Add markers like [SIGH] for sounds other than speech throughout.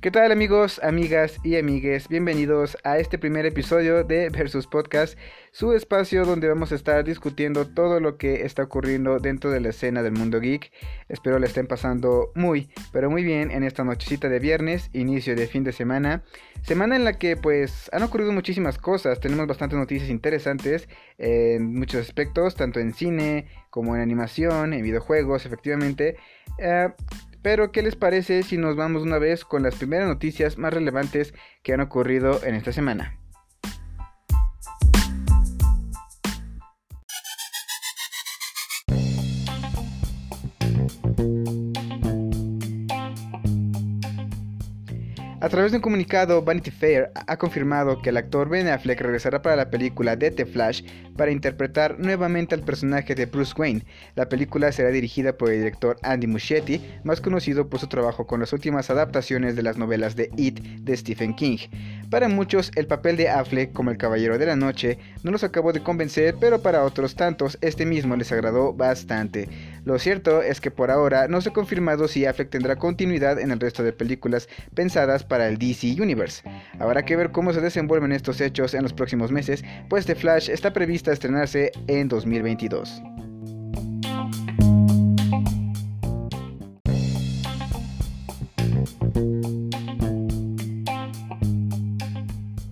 ¿Qué tal amigos, amigas y amigues? Bienvenidos a este primer episodio de Versus Podcast, su espacio donde vamos a estar discutiendo todo lo que está ocurriendo dentro de la escena del mundo geek. Espero le estén pasando muy, pero muy bien en esta nochecita de viernes, inicio de fin de semana. Semana en la que pues han ocurrido muchísimas cosas, tenemos bastantes noticias interesantes en muchos aspectos, tanto en cine como en animación, en videojuegos, efectivamente. Eh, pero, ¿qué les parece si nos vamos una vez con las primeras noticias más relevantes que han ocurrido en esta semana? Través de un comunicado, Vanity Fair ha confirmado que el actor Ben Affleck regresará para la película de The Flash para interpretar nuevamente al personaje de Bruce Wayne. La película será dirigida por el director Andy Muschietti, más conocido por su trabajo con las últimas adaptaciones de las novelas de It de Stephen King. Para muchos, el papel de Affleck como el Caballero de la Noche no los acabó de convencer, pero para otros tantos, este mismo les agradó bastante. Lo cierto es que por ahora no se ha confirmado si Affleck tendrá continuidad en el resto de películas pensadas para el DC Universe. Habrá que ver cómo se desenvuelven estos hechos en los próximos meses, pues The Flash está prevista estrenarse en 2022.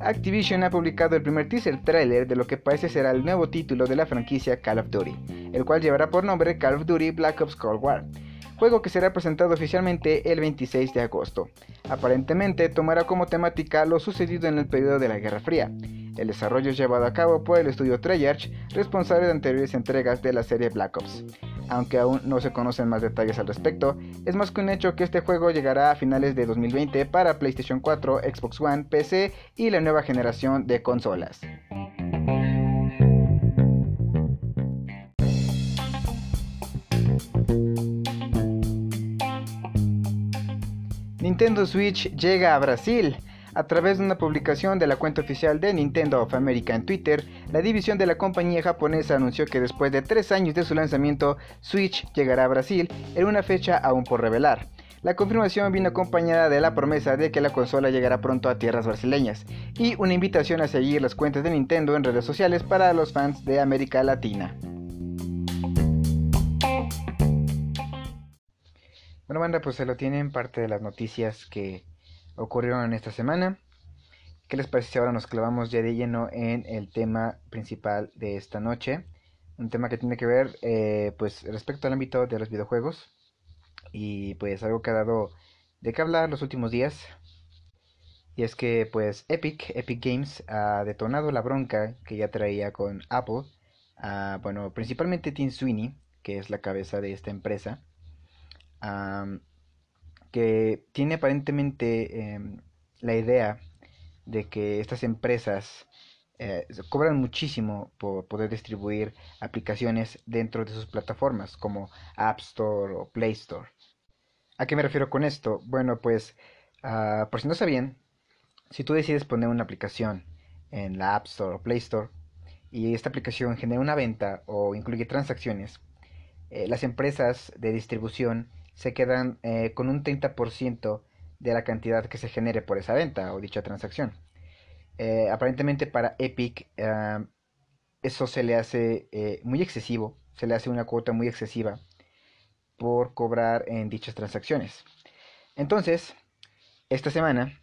Activision ha publicado el primer teaser trailer de lo que parece será el nuevo título de la franquicia Call of Duty, el cual llevará por nombre Call of Duty Black Ops Cold War juego que será presentado oficialmente el 26 de agosto. Aparentemente tomará como temática lo sucedido en el periodo de la Guerra Fría. El desarrollo es llevado a cabo por el estudio Treyarch, responsable de anteriores entregas de la serie Black Ops. Aunque aún no se conocen más detalles al respecto, es más que un hecho que este juego llegará a finales de 2020 para PlayStation 4, Xbox One, PC y la nueva generación de consolas. Nintendo Switch llega a Brasil. A través de una publicación de la cuenta oficial de Nintendo of America en Twitter, la división de la compañía japonesa anunció que después de tres años de su lanzamiento, Switch llegará a Brasil en una fecha aún por revelar. La confirmación vino acompañada de la promesa de que la consola llegará pronto a tierras brasileñas y una invitación a seguir las cuentas de Nintendo en redes sociales para los fans de América Latina. Bueno, banda, pues se lo tienen parte de las noticias que ocurrieron esta semana. ¿Qué les parece si ahora nos clavamos ya de lleno en el tema principal de esta noche? Un tema que tiene que ver, eh, pues, respecto al ámbito de los videojuegos. Y pues algo que ha dado de qué hablar los últimos días. Y es que, pues, Epic, Epic Games ha detonado la bronca que ya traía con Apple. bueno, principalmente Tim Sweeney, que es la cabeza de esta empresa que tiene aparentemente em, la idea de que estas empresas eh, cobran muchísimo por poder distribuir aplicaciones dentro de sus plataformas como App Store o Play Store. ¿A qué me refiero con esto? Bueno, pues ah, por si no sabían, si tú decides poner una aplicación en la App Store o Play Store y esta aplicación genera una venta o incluye transacciones, eh, las empresas de distribución se quedan eh, con un 30% de la cantidad que se genere por esa venta o dicha transacción. Eh, aparentemente para Epic ah, eso se le hace eh, muy excesivo, se le hace una cuota muy excesiva por cobrar en dichas transacciones. Entonces, esta semana,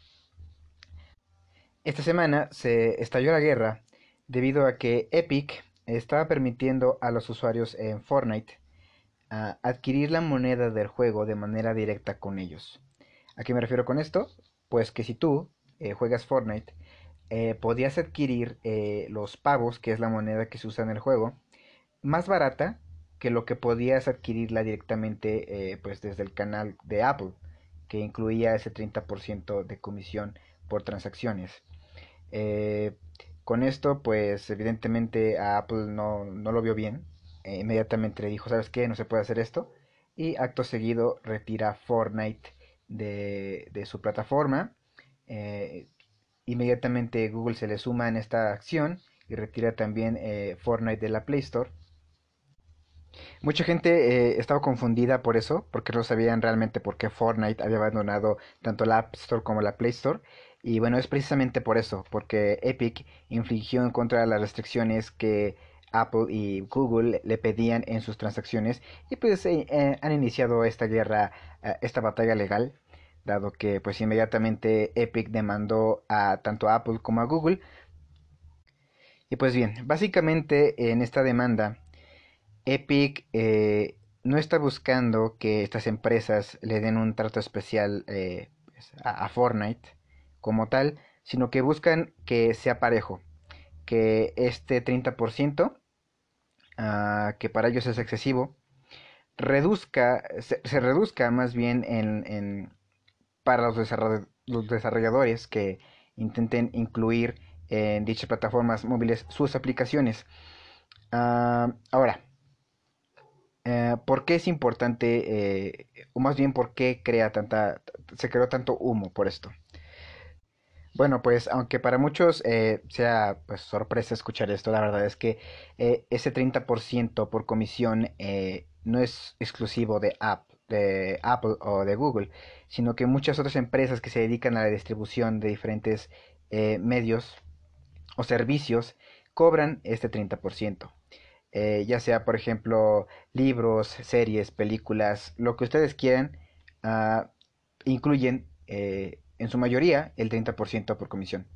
esta semana se estalló la guerra debido a que Epic estaba permitiendo a los usuarios en Fortnite adquirir la moneda del juego de manera directa con ellos. ¿A qué me refiero con esto? Pues que si tú eh, juegas Fortnite, eh, podías adquirir eh, los pavos, que es la moneda que se usa en el juego, más barata que lo que podías adquirirla directamente pues desde el canal de Apple, que incluía ese 30% de comisión por transacciones. con esto, pues evidentemente a Apple no, no lo vio bien, eh, inmediatamente le dijo, ¿sabes qué? No se puede hacer esto. Y acto seguido retira Fortnite de, su plataforma. Eh, inmediatamente Google se le suma en esta acción y retira también eh, Fortnite de la Play Store. Mucha gente estaba confundida por eso, porque no sabían realmente por qué Fortnite había abandonado tanto la App Store como la Play Store. Y bueno, es precisamente por eso, porque Epic infligió en contra de las restricciones que Apple y Google le pedían en sus transacciones y pues eh, eh, han iniciado esta guerra, eh, esta batalla legal, dado que pues inmediatamente Epic demandó a tanto a Apple como a Google. Y pues bien, básicamente en esta demanda Epic no está buscando que estas empresas le den un trato especial pues, a, a Fortnite como tal, sino que buscan que sea parejo, que este 30% Ah, que para ellos es excesivo, reduzca, se, reduzca más bien en, para los, los desarrolladores que intenten incluir en dichas plataformas móviles sus aplicaciones. Ah, ahora, eh, ¿por qué es importante, eh, o más bien por qué crea tanta, se creó tanto humo por esto? Bueno, pues aunque para muchos eh, sea pues sorpresa escuchar esto, la verdad es que eh, ese 30% por comisión eh, no es exclusivo de, App, de Apple o de Google, sino que muchas otras empresas que se dedican a la distribución de diferentes medios o servicios cobran este 30%. ya sea, por ejemplo, libros, series, películas, lo que ustedes quieran, ah, incluyen en su mayoría el 30% por comisión.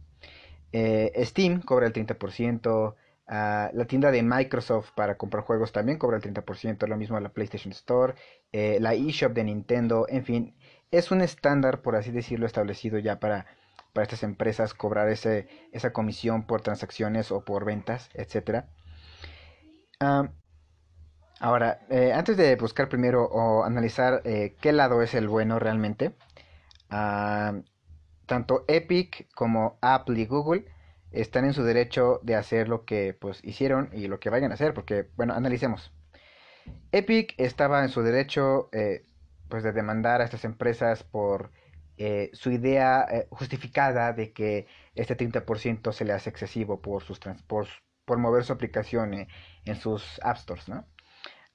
Eh, Steam cobra el 30%, ah, la tienda de Microsoft para comprar juegos también cobra el 30%, lo mismo la PlayStation Store, eh, la eShop de Nintendo, en fin, es un estándar, por así decirlo, establecido ya para, para estas empresas cobrar ese, esa comisión por transacciones o por ventas, etc. Ah, ahora, eh, antes de buscar primero o analizar qué lado es el bueno realmente, Ah, tanto Epic como Apple y Google están en su derecho de hacer lo que pues hicieron y lo que vayan a hacer, porque bueno, analicemos. Epic estaba en su derecho eh, pues de demandar a estas empresas por eh, su idea eh, justificada de que este 30% se le hace excesivo por sus por, por mover su aplicación en sus app stores, ¿no?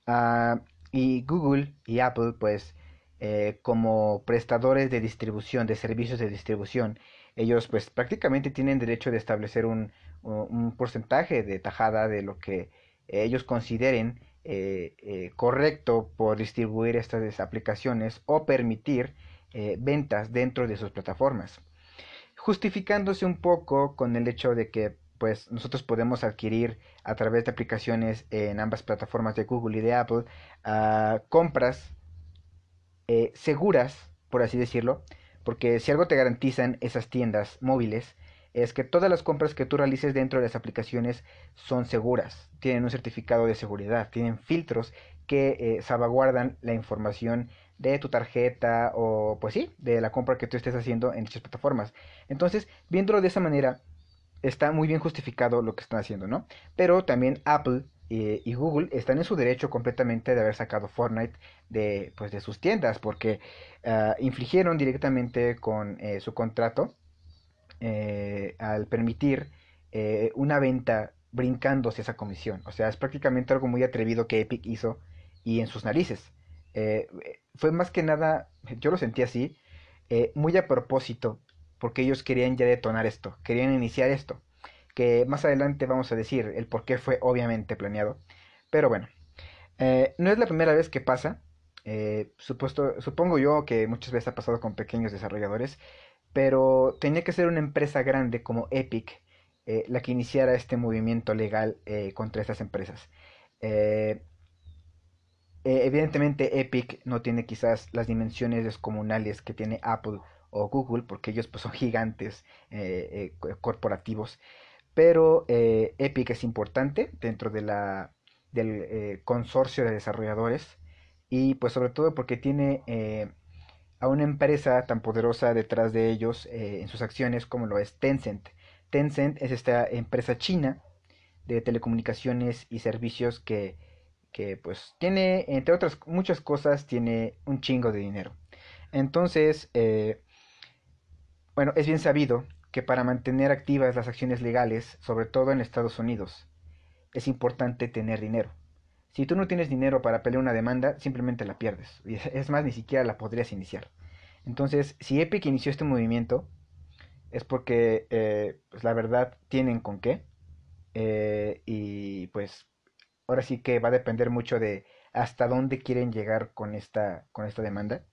Ah, y Google y Apple pues eh, como prestadores de distribución, de servicios de distribución, ellos pues prácticamente tienen derecho de establecer un, porcentaje de tajada de lo que ellos consideren eh, eh, correcto por distribuir estas aplicaciones o permitir ventas dentro de sus plataformas. Justificándose un poco con el hecho de que pues nosotros podemos adquirir a través de aplicaciones en ambas plataformas de Google y de Apple ah, compras eh, seguras, por así decirlo, porque si algo te garantizan esas tiendas móviles, es que todas las compras que tú realices dentro de las aplicaciones son seguras, tienen un certificado de seguridad, tienen filtros que eh, salvaguardan la información de tu tarjeta o pues sí, de la compra que tú estés haciendo en dichas plataformas. Entonces, viéndolo de esa manera, está muy bien justificado lo que están haciendo, ¿no? Pero también Apple eh, y Google están en su derecho completamente de haber sacado Fortnite de, pues, de sus tiendas porque ah, infligieron directamente con eh, su contrato eh, al permitir una venta brincándose esa comisión. O sea, es prácticamente algo muy atrevido que Epic hizo y en sus narices. fue más que nada, yo lo sentí así, muy a propósito, porque ellos querían ya detonar esto, querían iniciar esto que más adelante vamos a decir el por qué fue obviamente planeado. Pero bueno, eh, no es la primera vez que pasa. Eh, supuesto, supongo yo que muchas veces ha pasado con pequeños desarrolladores, pero tenía que ser una empresa grande como Epic eh, la que iniciara este movimiento legal contra estas empresas. evidentemente Epic no tiene quizás las dimensiones descomunales que tiene Apple o Google, porque ellos pues, son gigantes corporativos pero eh, Epic es importante dentro de la, del eh, consorcio de desarrolladores y pues sobre todo porque tiene eh, a una empresa tan poderosa detrás de ellos en sus acciones como lo es Tencent. Tencent es esta empresa china de telecomunicaciones y servicios que, que pues tiene, entre otras muchas cosas, tiene un chingo de dinero. Entonces, bueno, es bien sabido que para mantener activas las acciones legales, sobre todo en Estados Unidos, es importante tener dinero. Si tú no tienes dinero para pelear una demanda, simplemente la pierdes. Es más, ni siquiera la podrías iniciar. Entonces, si Epic inició este movimiento, es porque, eh, pues la verdad, tienen con qué. Eh, y pues, ahora sí que va a depender mucho de hasta dónde quieren llegar con esta, con esta demanda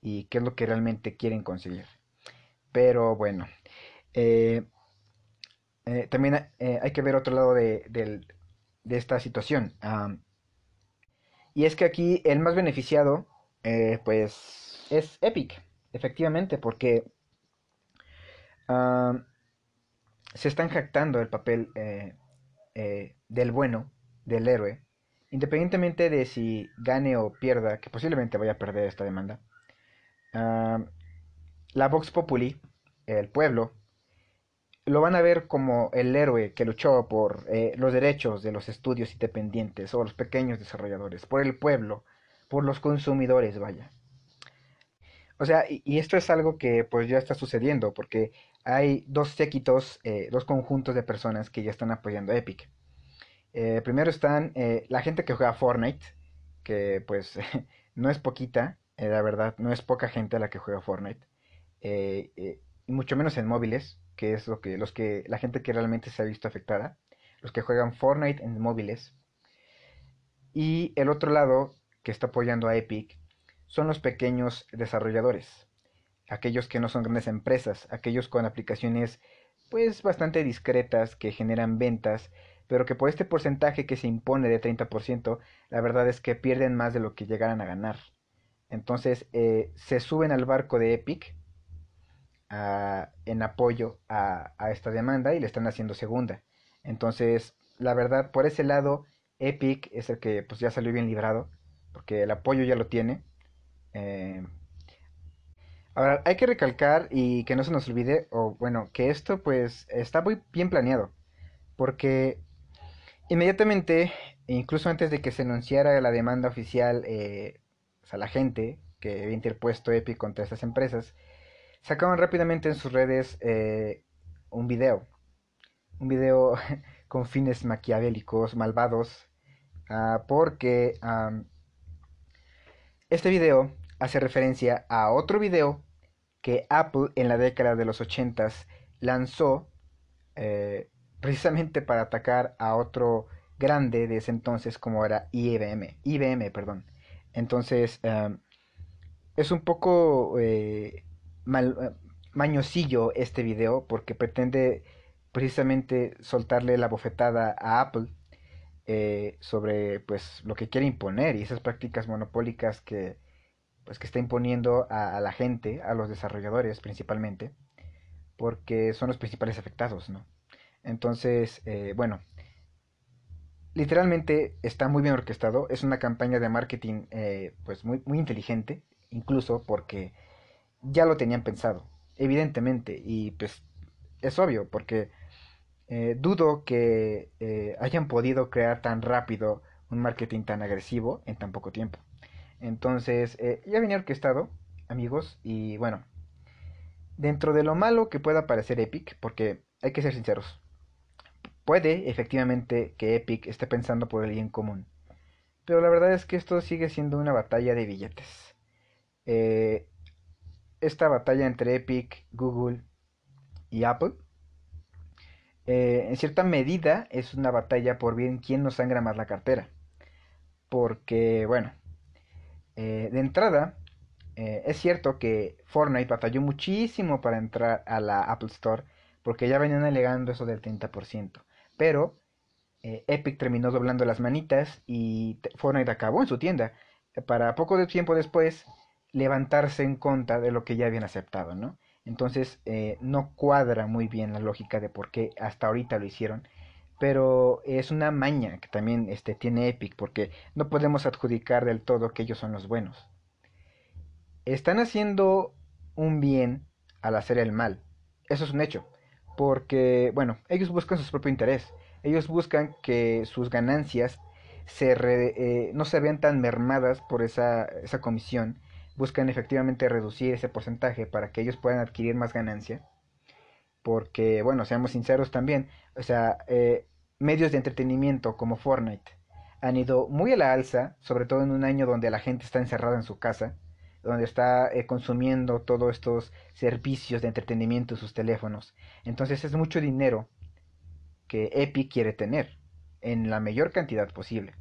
y qué es lo que realmente quieren conseguir. Pero bueno, eh, también hay que ver otro lado de, esta situación. y es que aquí el más beneficiado, pues, es Epic efectivamente, porque se están jactando el papel eh, eh, del bueno, del héroe, independientemente de si gane o pierda, que posiblemente vaya a perder esta demanda. la Vox Populi, el pueblo, lo van a ver como el héroe que luchó por eh, los derechos de los estudios independientes o los pequeños desarrolladores, por el pueblo, por los consumidores, vaya. O sea, y, esto es algo que pues ya está sucediendo, porque hay dos séquitos, eh, dos conjuntos de personas que ya están apoyando a Epic. Eh, primero están la gente que juega Fortnite, que pues [LAUGHS] no es poquita, la verdad, no es poca gente la que juega Fortnite, y mucho menos en móviles, que es lo que, los que, la gente que realmente se ha visto afectada, los que juegan Fortnite en móviles. Y el otro lado que está apoyando a Epic son los pequeños desarrolladores, aquellos que no son grandes empresas, aquellos con aplicaciones pues bastante discretas que generan ventas, pero que por este porcentaje que se impone de 30%, la verdad es que pierden más de lo que llegaran a ganar. Entonces eh, se suben al barco de Epic en apoyo a, esta demanda y le están haciendo segunda. Entonces, la verdad, por ese lado, Epic es el que pues ya salió bien librado, porque el apoyo ya lo tiene. Eh, ahora, hay que recalcar y que no se nos olvide, o bueno, que esto pues está muy bien planeado, porque inmediatamente, incluso antes de que se anunciara la demanda oficial eh, a la gente que había interpuesto Epic contra estas empresas, sacaron rápidamente en sus redes eh, un video, un video [LAUGHS] con fines maquiavélicos, malvados, ah, porque este video hace referencia a otro video que Apple en la década de los 80 lanzó eh, precisamente para atacar a otro grande de ese entonces como era IBM, IBM, perdón. Entonces es un poco eh, mañosillo este video porque pretende precisamente soltarle la bofetada a Apple eh, sobre pues lo que quiere imponer y esas prácticas monopólicas que pues que está imponiendo a, la gente, a los desarrolladores principalmente, porque son los principales afectados, ¿no? Entonces, eh, bueno, literalmente está muy bien orquestado, es una campaña de marketing eh, pues muy, muy inteligente, incluso porque ya lo tenían pensado, evidentemente, y pues es obvio, porque eh, dudo que hayan podido crear tan rápido un marketing tan agresivo en tan poco tiempo. Entonces, eh, ya venía orquestado, amigos, y bueno, dentro de lo malo que pueda parecer Epic, porque hay que ser sinceros, puede efectivamente que Epic esté pensando por el bien común, pero la verdad es que esto sigue siendo una batalla de billetes. Eh, esta batalla entre Epic, Google y Apple, eh, en cierta medida es una batalla por bien quién nos sangra más la cartera. Porque, bueno, eh, de entrada, eh, es cierto que Fortnite batalló muchísimo para entrar a la Apple Store porque ya venían alegando eso del 30%. Pero Epic terminó doblando las manitas y Fortnite acabó en su tienda para poco de tiempo después levantarse en contra de lo que ya habían aceptado, ¿no? Entonces no cuadra muy bien la lógica de por qué hasta ahorita lo hicieron pero es una maña que también este, tiene Epic, porque no podemos adjudicar del todo que ellos son los buenos. Están haciendo un bien al hacer el mal. Eso es un hecho. Porque, bueno, ellos buscan su propio interés. Ellos buscan que sus ganancias se eh, no se vean tan mermadas por esa, esa comisión. Buscan efectivamente reducir ese porcentaje para que ellos puedan adquirir más ganancia porque, bueno, seamos sinceros también, o sea, eh, medios de entretenimiento como Fortnite han ido muy a la alza, sobre todo en un año donde la gente está encerrada en su casa, donde está eh, consumiendo todos estos servicios de entretenimiento en sus teléfonos. Entonces es mucho dinero que Epic quiere tener en la mayor cantidad posible.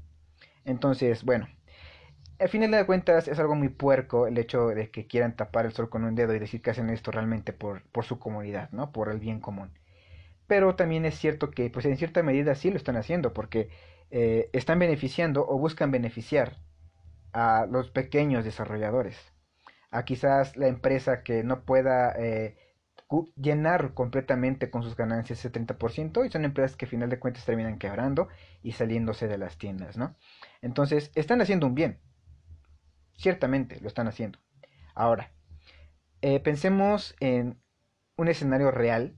Entonces, bueno, al final de cuentas es algo muy puerco el hecho de que quieran tapar el sol con un dedo y decir que hacen esto realmente por, por su comunidad, ¿no? Por el bien común. Pero también es cierto que, pues en cierta medida sí lo están haciendo, porque eh, están beneficiando o buscan beneficiar a los pequeños desarrolladores. A quizás la empresa que no pueda eh, llenar completamente con sus ganancias ese 30% y son empresas que al final de cuentas terminan quebrando y saliéndose de las tiendas, ¿no? Entonces, están haciendo un bien. Ciertamente lo están haciendo. Ahora, eh, pensemos en un escenario real,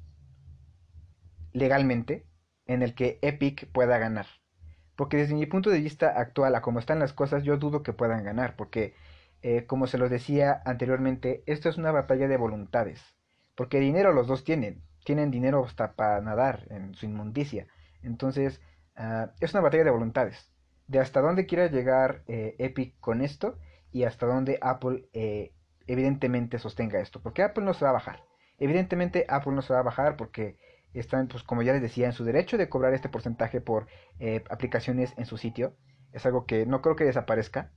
legalmente, en el que Epic pueda ganar. Porque desde mi punto de vista actual, a como están las cosas, yo dudo que puedan ganar. Porque, eh, como se los decía anteriormente, esto es una batalla de voluntades. Porque dinero los dos tienen. Tienen dinero hasta para nadar en su inmundicia. Entonces, uh, es una batalla de voluntades. De hasta dónde quiera llegar eh, Epic con esto y hasta dónde Apple eh, evidentemente sostenga esto. Porque Apple no se va a bajar. Evidentemente Apple no se va a bajar porque están, pues como ya les decía, en su derecho de cobrar este porcentaje por eh, aplicaciones en su sitio. Es algo que no creo que desaparezca.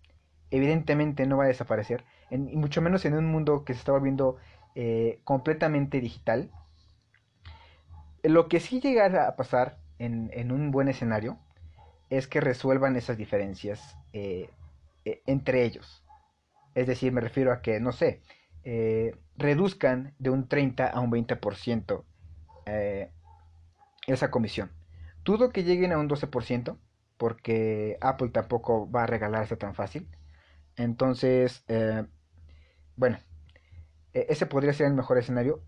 Evidentemente no va a desaparecer, y mucho menos en un mundo que se está volviendo eh, completamente digital. Lo que sí llega a pasar en, un buen escenario es que resuelvan esas diferencias entre ellos. Es decir, me refiero a que, no sé, reduzcan de un 30 a un 20% eh, esa comisión. Dudo que lleguen a un 12% porque Apple tampoco va a regalarse tan fácil. Entonces, eh, bueno, e-, ese podría ser el mejor escenario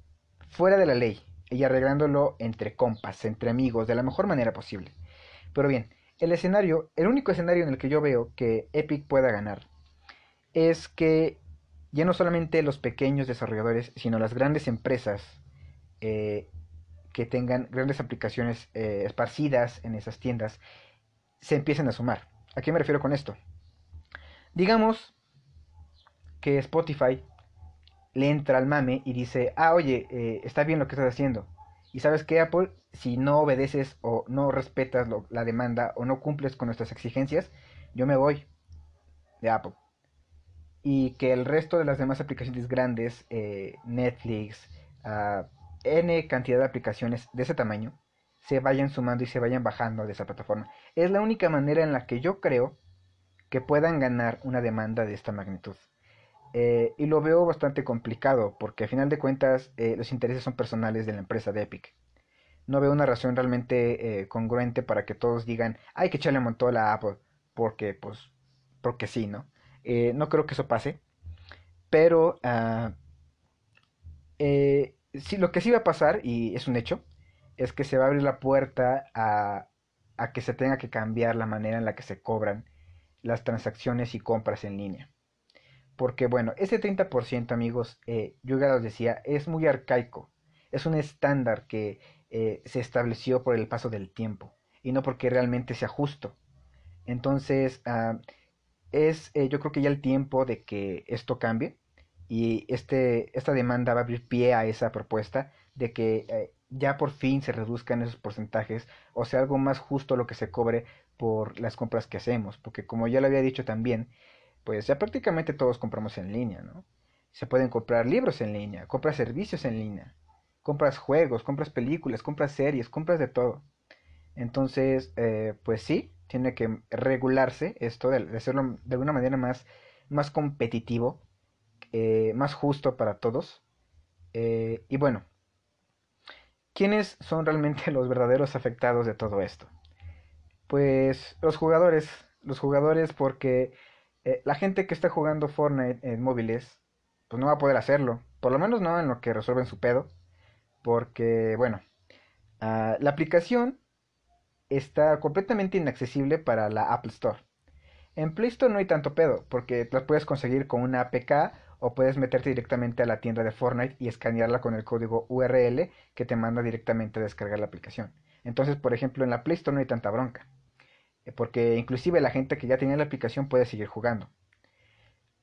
fuera de la ley y arreglándolo entre compas, entre amigos, de la mejor manera posible. Pero bien, el escenario, el único escenario en el que yo veo que Epic pueda ganar es que ya no solamente los pequeños desarrolladores, sino las grandes empresas eh, que tengan grandes aplicaciones eh, esparcidas en esas tiendas se empiecen a sumar. ¿A qué me refiero con esto? Digamos que Spotify le entra al mame y dice, ah, oye, eh, está bien lo que estás haciendo. Y sabes que Apple, si no obedeces o no respetas la demanda o no cumples con nuestras exigencias, yo me voy de Apple. Y que el resto de las demás aplicaciones grandes, eh, Netflix, uh, N cantidad de aplicaciones de ese tamaño se vayan sumando y se vayan bajando de esa plataforma. Es la única manera en la que yo creo que puedan ganar una demanda de esta magnitud. Eh, y lo veo bastante complicado porque a final de cuentas eh, los intereses son personales de la empresa de Epic. No veo una razón realmente eh, congruente para que todos digan hay que echarle montón a la Apple porque pues porque sí, ¿no? no creo que eso pase. Pero uh, lo que sí va a pasar, y es un hecho, es que se va a abrir la puerta a, que se tenga que cambiar la manera en la que se cobran las transacciones y compras en línea. Porque bueno, ese 30% amigos, eh, yo ya los decía, es muy arcaico. Es un estándar que eh, se estableció por el paso del tiempo y no porque realmente sea justo. Entonces, ah, es eh, yo creo que ya el tiempo de que esto cambie y este, esta demanda va a abrir pie a esa propuesta de que ya por fin se reduzcan esos porcentajes o sea algo más justo lo que se cobre por las compras que hacemos, porque como ya lo había dicho también, pues ya prácticamente todos compramos en línea, ¿no? Se pueden comprar libros en línea, compras servicios en línea, compras juegos, compras películas, compras series, compras de todo. Entonces, eh, pues sí, tiene que regularse esto, de, hacerlo de alguna manera más, más competitivo eh, más justo para todos. Eh, y bueno, ¿quiénes son realmente [LAUGHS] los verdaderos afectados de todo esto? Pues los jugadores, los jugadores porque eh, la gente que está jugando Fortnite en móviles, pues no va a poder hacerlo, por lo menos no en lo que resuelven su pedo, porque bueno, ah, la aplicación está completamente inaccesible para la Apple Store. En Play Store no hay tanto pedo, porque la puedes conseguir con una APK o puedes meterte directamente a la tienda de Fortnite y escanearla con el código URL que te manda directamente a descargar la aplicación. Entonces, por ejemplo, en la Play Store no hay tanta bronca. Porque inclusive la gente que ya tenía la aplicación puede seguir jugando.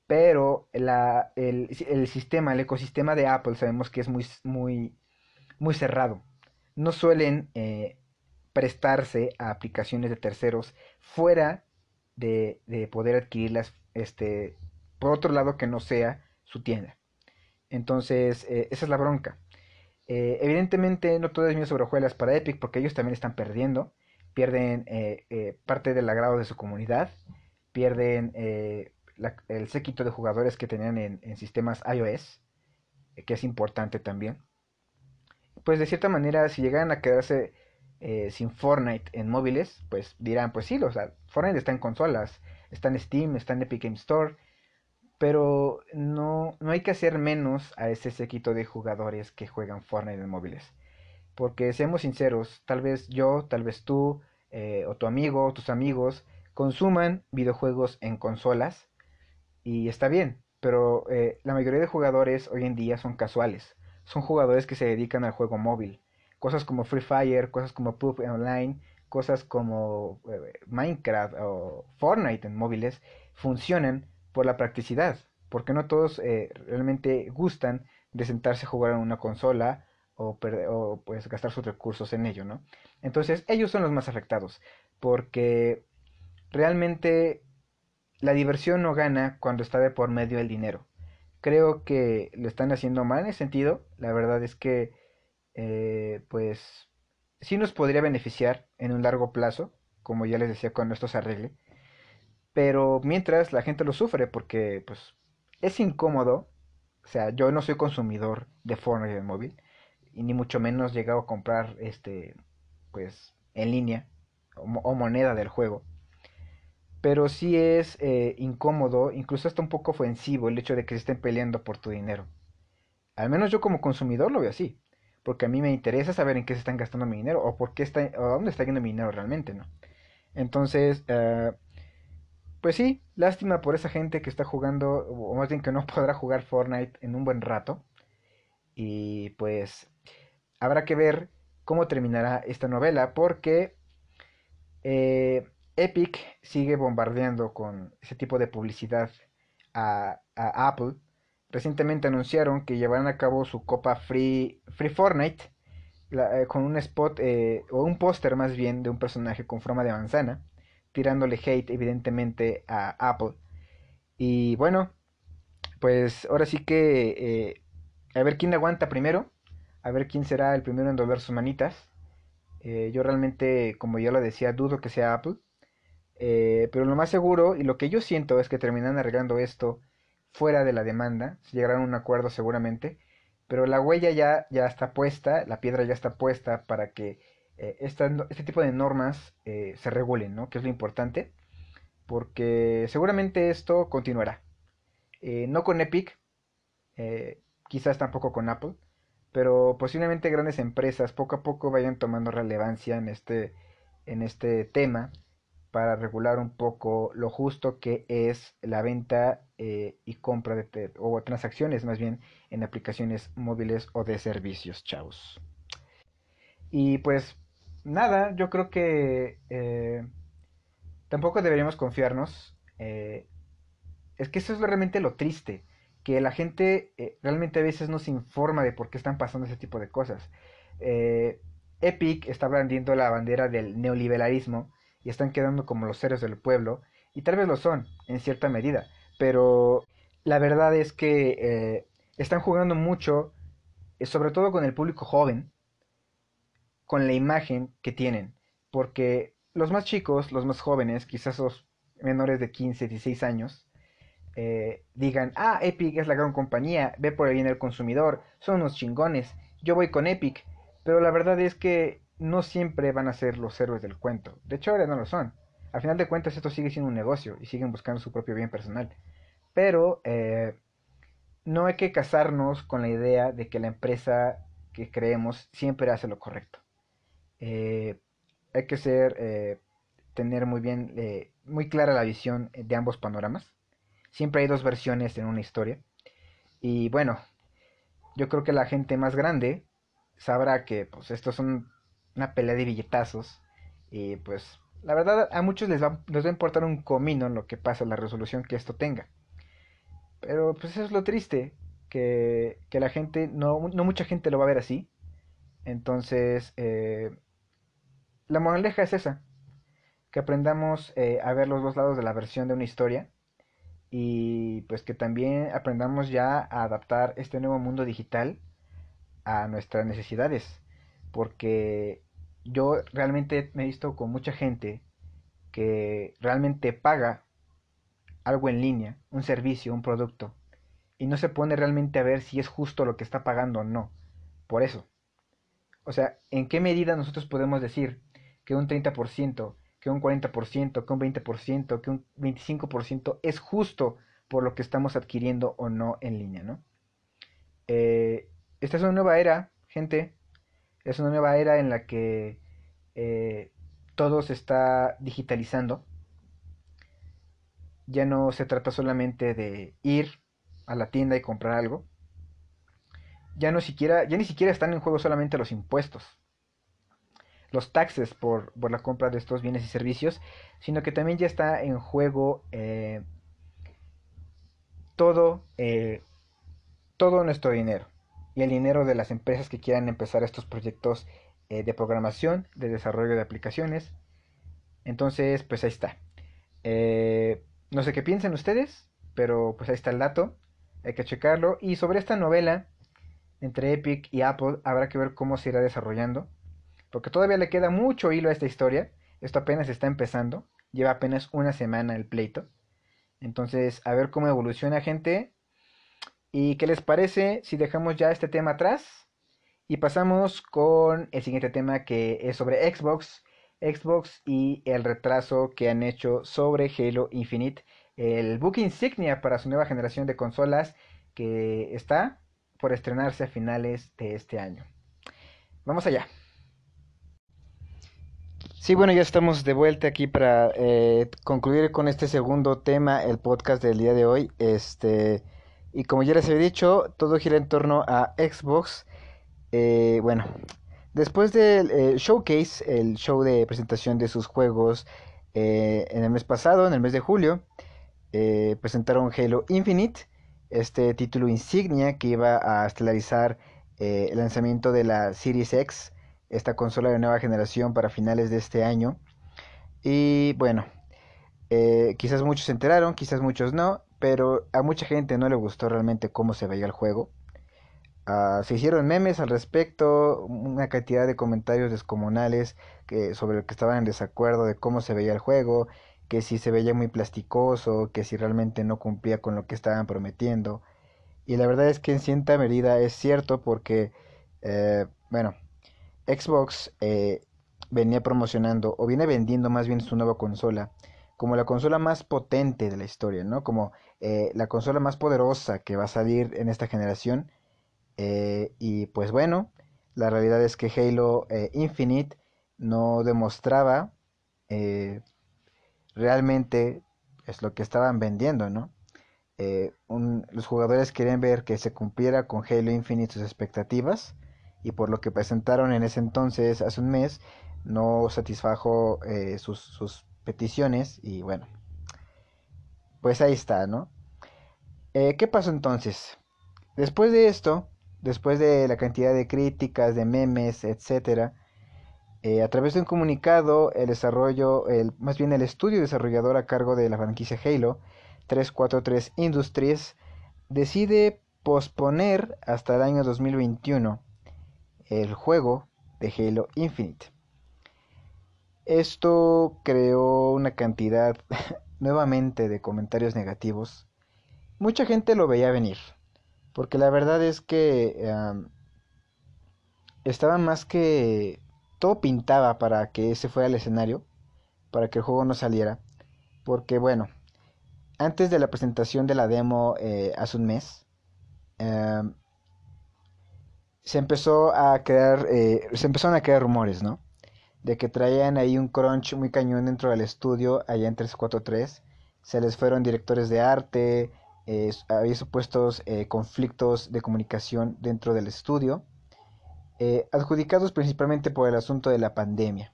Pero la, el, el, sistema, el ecosistema de Apple sabemos que es muy, muy, muy cerrado. No suelen eh, prestarse a aplicaciones de terceros fuera de, de, poder adquirirlas este, por otro lado que no sea su tienda. Entonces, eh, esa es la bronca. Eh, evidentemente no todo es miel sobre hojuelas para Epic porque ellos también están perdiendo. Pierden eh, parte del agrado de su comunidad. Pierden el séquito de jugadores que tenían en, sistemas iOS, que es importante también. Pues de cierta manera, si llegan a quedarse sin Fortnite en móviles, pues dirán, pues sí, o sea, Fortnite está en consolas, está en Steam, está en Epic Game Store, pero no, no hay que hacer menos a ese séquito de jugadores que juegan Fortnite en móviles. Porque seamos sinceros, tal vez yo, tal vez tú, eh, o tu amigo, o tus amigos, consuman videojuegos en consolas y está bien, pero eh, la mayoría de jugadores hoy en día son casuales, son jugadores que se dedican al juego móvil. Cosas como Free Fire, cosas como PUBG Online, cosas como eh, Minecraft o Fortnite en móviles funcionan por la practicidad, porque no todos realmente gustan de sentarse a jugar en una consola o, pues gastar sus recursos en ello, ¿no? Entonces ellos son los más afectados, porque realmente la diversión no gana cuando está de por medio el dinero. Creo que lo están haciendo mal en ese sentido. La verdad es que, eh, pues, sí nos podría beneficiar en un largo plazo, como ya les decía, cuando esto se arregle. Pero mientras la gente lo sufre porque pues es incómodo. O sea, yo no soy consumidor de Fortnite de móvil y ni mucho menos llegado a comprar este pues en línea o, moneda del juego. Pero sí es eh, incómodo, incluso hasta un poco ofensivo el hecho de que se estén peleando por tu dinero. Al menos yo como consumidor lo veo así. Porque a mí me interesa saber en qué se están gastando mi dinero o por qué está, o dónde está yendo mi dinero realmente, ¿no? Entonces, uh, pues sí, lástima por esa gente que está jugando, o más bien que no [LAUGHS] podrá jugar Fortnite en un buen rato. Y pues habrá que ver cómo terminará esta novela, porque eh, Epic sigue bombardeando con ese tipo de publicidad a, Apple. Recientemente anunciaron que llevarán a cabo su copa Free, Free Fortnite eh, con un spot eh, o un póster más bien de un personaje con forma de manzana tirándole hate evidentemente a Apple. Y bueno, pues ahora sí que a ver quién aguanta primero, a ver quién será el primero en doblar sus manitas. Eh, yo realmente, como ya lo decía, dudo que sea Apple. Eh, pero lo más seguro y lo que yo siento es que terminan arreglando esto fuera de la demanda. Llegarán a un acuerdo seguramente. Pero la huella ya, ya está puesta, la piedra ya está puesta para que eh, este tipo de normas se regulen, ¿no? Que es lo importante, porque seguramente esto continuará. No con Epic, quizás tampoco con Apple, pero posiblemente grandes empresas poco a poco vayan tomando relevancia en este, en este tema para regular un poco lo justo que es la venta y compra de, o transacciones más bien en aplicaciones móviles o de servicios, chavos. Y pues nada, yo creo que eh, tampoco deberíamos confiarnos. Eh, es que eso es realmente lo triste, que la gente eh, realmente a veces no se informa de por qué están pasando ese tipo de cosas. Epic está blandiendo la bandera del neoliberalismo y están quedando como los héroes del pueblo, y tal vez lo son, en cierta medida, pero la verdad es que están jugando mucho, sobre todo con el público joven, con la imagen que tienen. Porque los más chicos, los más jóvenes, quizás los menores de 15, 16 años, eh, digan, ah, Epic es la gran compañía, ve por el bien del consumidor, son unos chingones, yo voy con Epic. Pero la verdad es que no siempre van a ser los héroes del cuento. De hecho, ahora no lo son. Al final de cuentas, esto sigue siendo un negocio y siguen buscando su propio bien personal. Pero eh, no hay que casarnos con la idea de que la empresa que creemos siempre hace lo correcto. Eh, hay que ser, eh, tener muy bien, muy clara la visión de ambos panoramas. Siempre hay dos versiones en una historia. Y bueno, yo creo que la gente más grande sabrá que pues esto es una pelea de billetazos y pues La verdad, a muchos les va, les va a importar un comino lo que pasa, la resolución que esto tenga. Pero pues eso es lo triste, que, que la gente, no, no mucha gente lo va a ver así. Entonces, eh, la moraleja es esa, que aprendamos eh, a ver los dos lados de la versión de una historia y pues que también aprendamos ya a adaptar este nuevo mundo digital a nuestras necesidades, porque yo realmente me he visto con mucha gente que realmente paga algo en línea, un servicio, un producto, y no se pone realmente a ver si es justo lo que está pagando o no. Por eso. O sea, ¿en qué medida nosotros podemos decir que un 30%, que un 40%, que un 20%, que un 25% es justo por lo que estamos adquiriendo o no en línea, ¿no? Eh, esta es una nueva era, gente. Es una nueva era en la que eh, todo se está digitalizando. Ya no se trata solamente de ir a la tienda y comprar algo. Ya no siquiera, ya ni siquiera están en juego solamente los impuestos, los taxes por, la compra de estos bienes y servicios, sino que también ya está en juego eh, todo, eh, todo nuestro dinero y el dinero de las empresas que quieran empezar estos proyectos eh, de programación, de desarrollo de aplicaciones. Entonces, pues ahí está. no sé qué piensan ustedes, pero pues ahí está el dato hay que checarlo. Y sobre esta novela, entre Epic y Apple, habrá que ver cómo se irá desarrollando. Porque todavía le queda mucho hilo a esta historia. Esto apenas está empezando. Lleva apenas una semana el pleito. Entonces, a ver cómo evoluciona, gente. ¿Y qué les parece si dejamos ya este tema atrás? Y pasamos con el siguiente tema que es sobre Xbox. Xbox y el retraso que han hecho sobre Halo Infinite el book insignia para su nueva generación de consolas que está por estrenarse a finales de este año. Vamos allá. Sí, bueno, ya estamos de vuelta aquí para eh, concluir con este segundo tema, el podcast del día de hoy. Este, y como ya les había dicho, todo gira en torno a Xbox. Eh, bueno, después del eh, showcase, el show de presentación de sus juegos en el mes pasado, en el mes de julio, eh, presentaron Halo Infinite, este título insignia que iba a estelarizar eh, el lanzamiento de la Series X, esta consola de nueva generación para finales de este año. Y bueno, eh, quizás muchos se enteraron, quizás muchos no, pero a mucha gente no le gustó realmente cómo se veía el juego. Ah, se hicieron memes al respecto, una cantidad de comentarios descomunales que, sobre el que estaban en desacuerdo de cómo se veía el juego, que si se veía muy plasticoso, que si realmente no cumplía con lo que estaban prometiendo. Y la verdad es que en cierta medida es cierto porque, eh, bueno, Xbox eh, venía promocionando o viene vendiendo más bien su nueva consola como la consola más potente de la historia, ¿no? Como eh, la consola más poderosa que va a salir en esta generación. y pues bueno, la realidad es que Halo Infinite no demostraba realmente es lo que estaban vendiendo, ¿no? Eh, los jugadores querían ver que se cumpliera con Halo Infinite sus expectativas y por lo que presentaron en ese entonces, hace un mes, no satisfajo eh, sus, peticiones y bueno, pues ahí está, ¿no? Eh, ¿Qué pasó entonces? Después de esto, después de la cantidad de críticas, de memes, etcétera, eh, a través de un comunicado, el desarrollo, el, más bien el estudio desarrollador a cargo de la franquicia Halo 343 Industries decide posponer hasta el año 2021 el juego de Halo Infinite. Esto creó una cantidad [LAUGHS] nuevamente de comentarios negativos. Mucha gente lo veía venir, porque la verdad es que estaba más que todo pintaba para que ese fuera el escenario, para que el juego no saliera. Porque bueno, antes de la presentación de la demo eh, hace un mes, se empezó a crear, eh, se empezaron a crear rumores, ¿no? De que traían ahí un crunch muy cañón dentro del estudio, allá en 343. Se les fueron directores de arte, eh, había supuestos conflictos de comunicación dentro del estudio. Eh, adjudicados principalmente por el asunto de la pandemia.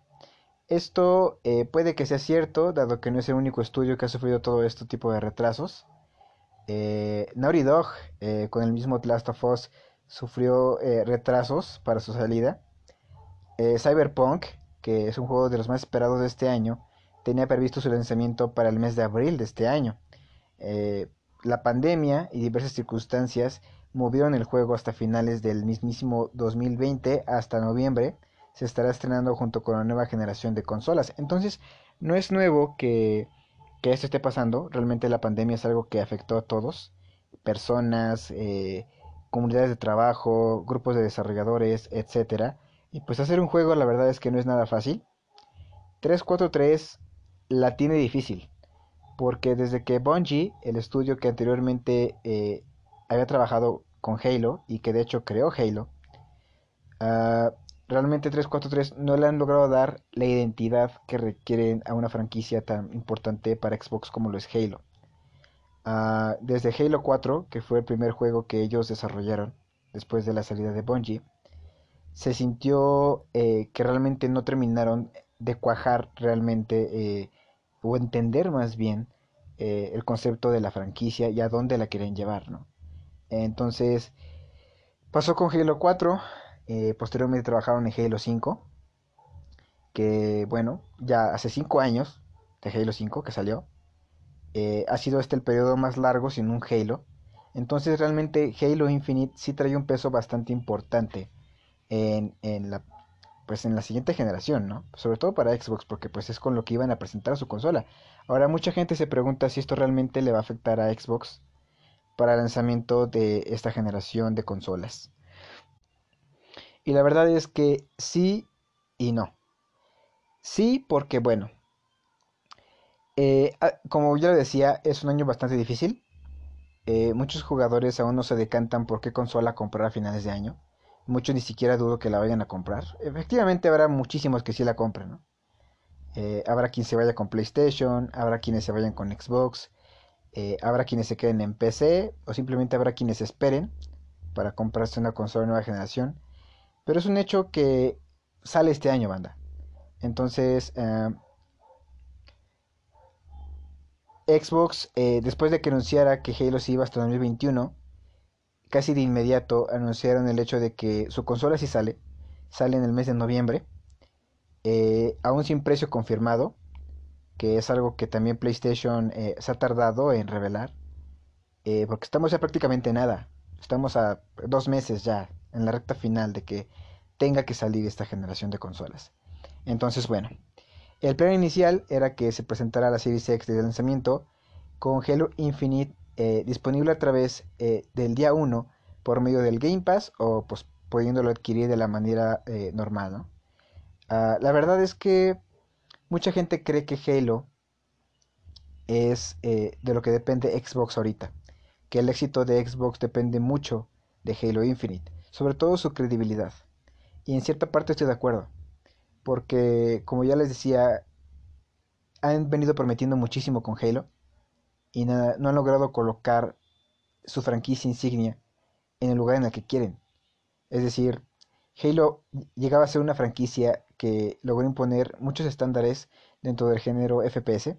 Esto eh, puede que sea cierto, dado que no es el único estudio que ha sufrido todo este tipo de retrasos. Eh, Naughty Dog, eh, con el mismo Last of Us, sufrió retrasos para su salida. Cyberpunk, que es un juego de los más esperados de este año, tenía previsto su lanzamiento para el mes de abril de este año. la pandemia y diversas circunstancias movieron el juego hasta finales del mismísimo 2020 hasta noviembre se estará estrenando junto con la nueva generación de consolas. Entonces, no es nuevo que, esto esté pasando. Realmente la pandemia es algo que afectó a todos. Personas, eh, comunidades de trabajo, grupos de desarrolladores, etc. Y pues hacer un juego la verdad es que no es nada fácil. 343 la tiene difícil. Porque desde que Bungie, el estudio que anteriormente eh, había trabajado con Halo y que de hecho creó Halo, uh, realmente 343 no le han logrado dar la identidad que requieren a una franquicia tan importante para Xbox como lo es Halo. Ah, desde Halo 4, que fue el primer juego que ellos desarrollaron después de la salida de Bungie, se sintió eh, que realmente no terminaron de cuajar realmente eh, o entender más bien eh, el concepto de la franquicia y a dónde la quieren llevar, ¿no? Entonces, pasó con Halo 4, eh, posteriormente trabajaron en Halo 5, que bueno, ya hace 5 años de Halo 5 que salió. Eh, ha sido este el periodo más largo sin un Halo. Entonces realmente Halo Infinite sí trae un peso bastante importante en, la pues en la siguiente generación, ¿no? Sobre todo para Xbox, porque pues es con lo que iban a presentar su consola. Ahora mucha gente se pregunta si esto realmente le va a afectar a Xbox para el lanzamiento de esta generación de consolas. Y la verdad es que sí y no. Sí, porque bueno, eh, ah, como yo le decía, es un año bastante difícil. Eh, muchos jugadores aún no se decantan por qué consola comprar a finales de año. Muchos ni siquiera dudo que la vayan a comprar. Efectivamente habrá muchísimos que sí la compren, ¿no? Eh, habrá quien se vaya con PlayStation, habrá quienes se vayan con Xbox, habrá quienes se queden en PC o simplemente habrá quienes esperen para comprarse una consola de nueva generación. Pero es un hecho que sale este año, banda. Entonces, Xbox, eh, después de que anunciara que Halo se iba hasta 2021, casi de inmediato anunciaron el hecho de que su consola sí sale, sale en el mes de noviembre, eh, aún sin precio confirmado, que es algo que también PlayStation se ha tardado en revelar, porque estamos ya prácticamente nada, estamos a dos meses ya en la recta final de que tenga que salir esta generación de consolas. Entonces, bueno, el plan inicial era que se presentara la Series X de lanzamiento con Halo Infinite eh, disponible a través eh, del día 1 por medio del Game Pass o pues pudiéndolo adquirir de la manera eh, normal. Ah, la verdad es que mucha gente cree que Halo es de lo que depende Xbox ahorita, que el éxito de Xbox depende mucho de Halo Infinite, sobre todo su credibilidad. Y en cierta parte estoy de acuerdo, porque como ya les decía, han venido prometiendo muchísimo con Halo y no, han logrado colocar su franquicia insignia en el lugar en el que quieren. Es decir, Halo llegaba a ser una franquicia que logró imponer muchos estándares dentro del género FPS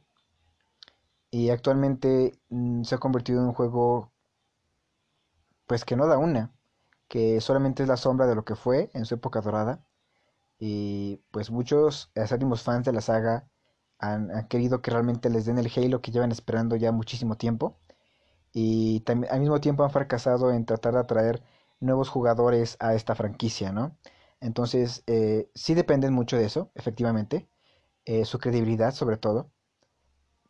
y actualmente mm, se ha convertido en un juego pues que no da una que solamente es la sombra de lo que fue en su época dorada. Y pues muchos acérrimos fans de la saga han, querido que realmente les den el Halo que llevan esperando ya muchísimo tiempo. Y también, al mismo tiempo han fracasado en tratar de atraer nuevos jugadores a esta franquicia, ¿no? Entonces, eh, sí dependen mucho de eso, efectivamente. Eh, su credibilidad, sobre todo.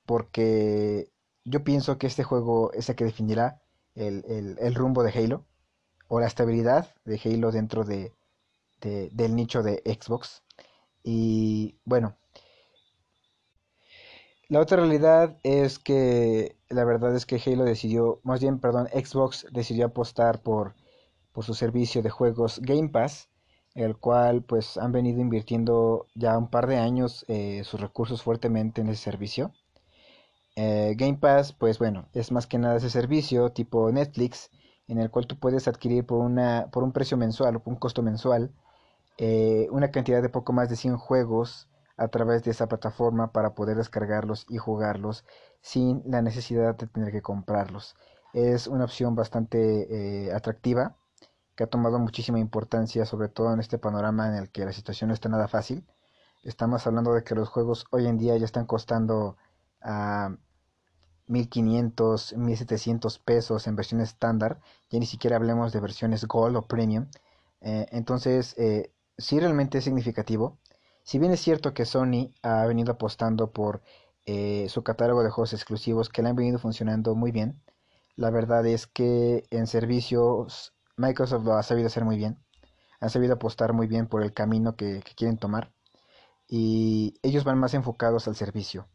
Porque yo pienso que este juego es el que definirá el rumbo de Halo o la estabilidad de Halo dentro de, del nicho de Xbox. Y bueno, la otra realidad es que la verdad es que Halo decidió, más bien, perdón, Xbox decidió apostar por, por su servicio de juegos Game Pass, el cual pues han venido invirtiendo ya un par de años eh, sus recursos fuertemente en ese servicio. Eh, Game Pass, pues bueno, es más que nada ese servicio tipo Netflix, en el cual tú puedes adquirir por, una, por un precio mensual o por un costo mensual eh, una cantidad de poco más de 100 juegos a través de esa plataforma para poder descargarlos y jugarlos sin la necesidad de tener que comprarlos. Es una opción bastante eh, atractiva que ha tomado muchísima importancia, sobre todo en este panorama en el que la situación no está nada fácil. Estamos hablando de que los juegos hoy en día ya están costando a 1500, 1700 pesos en versión estándar, ya ni siquiera hablemos de versiones Gold o Premium. Eh, entonces, sí realmente es significativo. Si bien es cierto que Sony ha venido apostando por eh, su catálogo de juegos exclusivos que le han venido funcionando muy bien, la verdad es que en servicios Microsoft lo ha sabido hacer muy bien. Han sabido apostar muy bien por el camino que quieren tomar. Y ellos van más enfocados al servicio.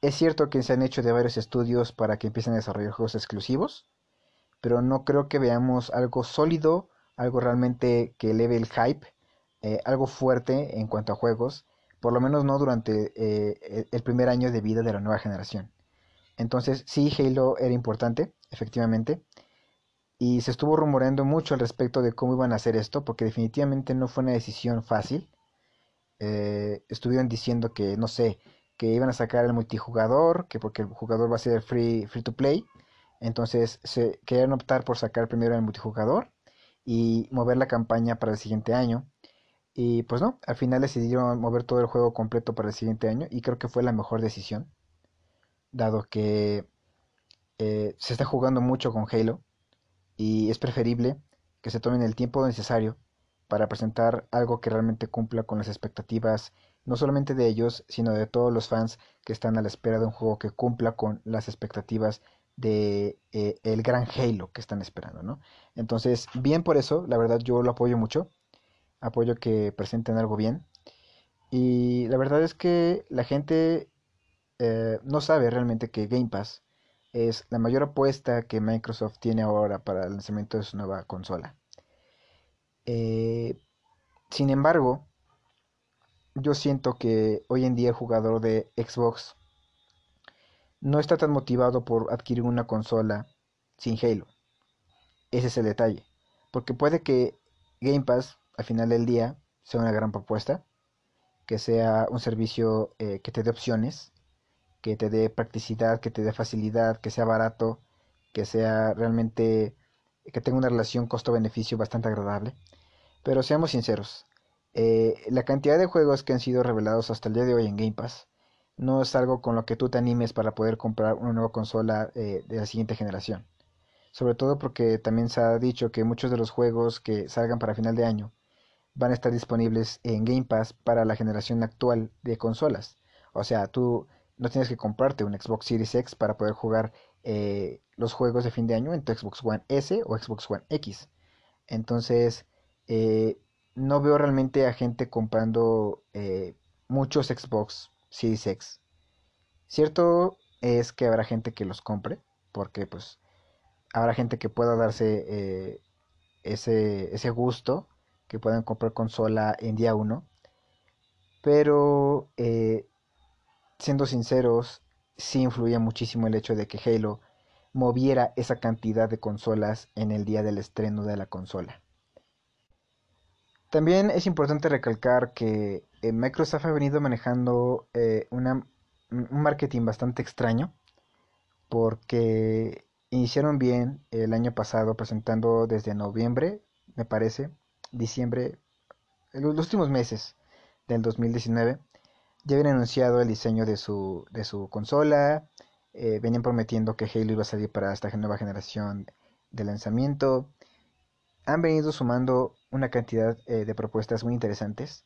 Es cierto que se han hecho de varios estudios para que empiecen a desarrollar juegos exclusivos, pero no creo que veamos algo sólido, algo realmente que eleve el hype, eh, algo fuerte en cuanto a juegos, por lo menos no durante eh, el primer año de vida de la nueva generación. Entonces sí, Halo era importante, efectivamente, y se estuvo rumoreando mucho al respecto de cómo iban a hacer esto, porque definitivamente no fue una decisión fácil. Eh, estuvieron diciendo que, no sé, que iban a sacar el multijugador, que porque el jugador va a ser free, free to play. Entonces se querían optar por sacar primero el multijugador y mover la campaña para el siguiente año. Y pues no, al final decidieron mover todo el juego completo para el siguiente año y creo que fue la mejor decisión, dado que eh, se está jugando mucho con Halo y es preferible que se tomen el tiempo necesario para presentar algo que realmente cumpla con las expectativas no solamente de ellos, sino de todos los fans que están a la espera de un juego que cumpla con las expectativas de eh, el gran Halo que están esperando, ¿no? Entonces, bien por eso, la verdad yo lo apoyo mucho, apoyo que presenten algo bien y la verdad es que la gente eh, no sabe realmente que Game Pass es la mayor apuesta que Microsoft tiene ahora para el lanzamiento de su nueva consola. Eh, sin embargo, yo siento que hoy en día el jugador de Xbox no está tan motivado por adquirir una consola sin Halo. Ese es el detalle. Porque puede que Game Pass al final del día sea una gran propuesta, que sea un servicio eh, que te dé opciones, que te dé practicidad, que te dé facilidad, que sea barato, que sea realmente, que tenga una relación costo-beneficio bastante agradable. Pero seamos sinceros, eh, la cantidad de juegos que han sido revelados hasta el día de hoy en Game Pass no es algo con lo que tú te animes para poder comprar una nueva consola eh, de la siguiente generación. Sobre todo porque también se ha dicho que muchos de los juegos que salgan para final de año van a estar disponibles en Game Pass para la generación actual de consolas. O sea, tú no tienes que comprarte un Xbox Series X para poder jugar eh, los juegos de fin de año en tu Xbox One S o Xbox One X. Entonces, no veo realmente a gente comprando eh, muchos Xbox Series X. Cierto es que habrá gente que los compre, porque pues habrá gente que pueda darse eh, ese, ese gusto, que puedan comprar consola en día 1. Pero, eh, siendo sinceros, sí influía muchísimo el hecho de que Halo moviera esa cantidad de consolas en el día del estreno de la consola. También es importante recalcar que eh, Microsoft ha venido manejando eh, un marketing bastante extraño porque iniciaron bien el año pasado presentando desde noviembre, me parece, diciembre, los últimos meses del 2019, ya habían anunciado el diseño de su, de su consola, eh, venían prometiendo que Halo iba a salir para esta nueva generación de lanzamiento, han venido sumando una cantidad eh, de propuestas muy interesantes,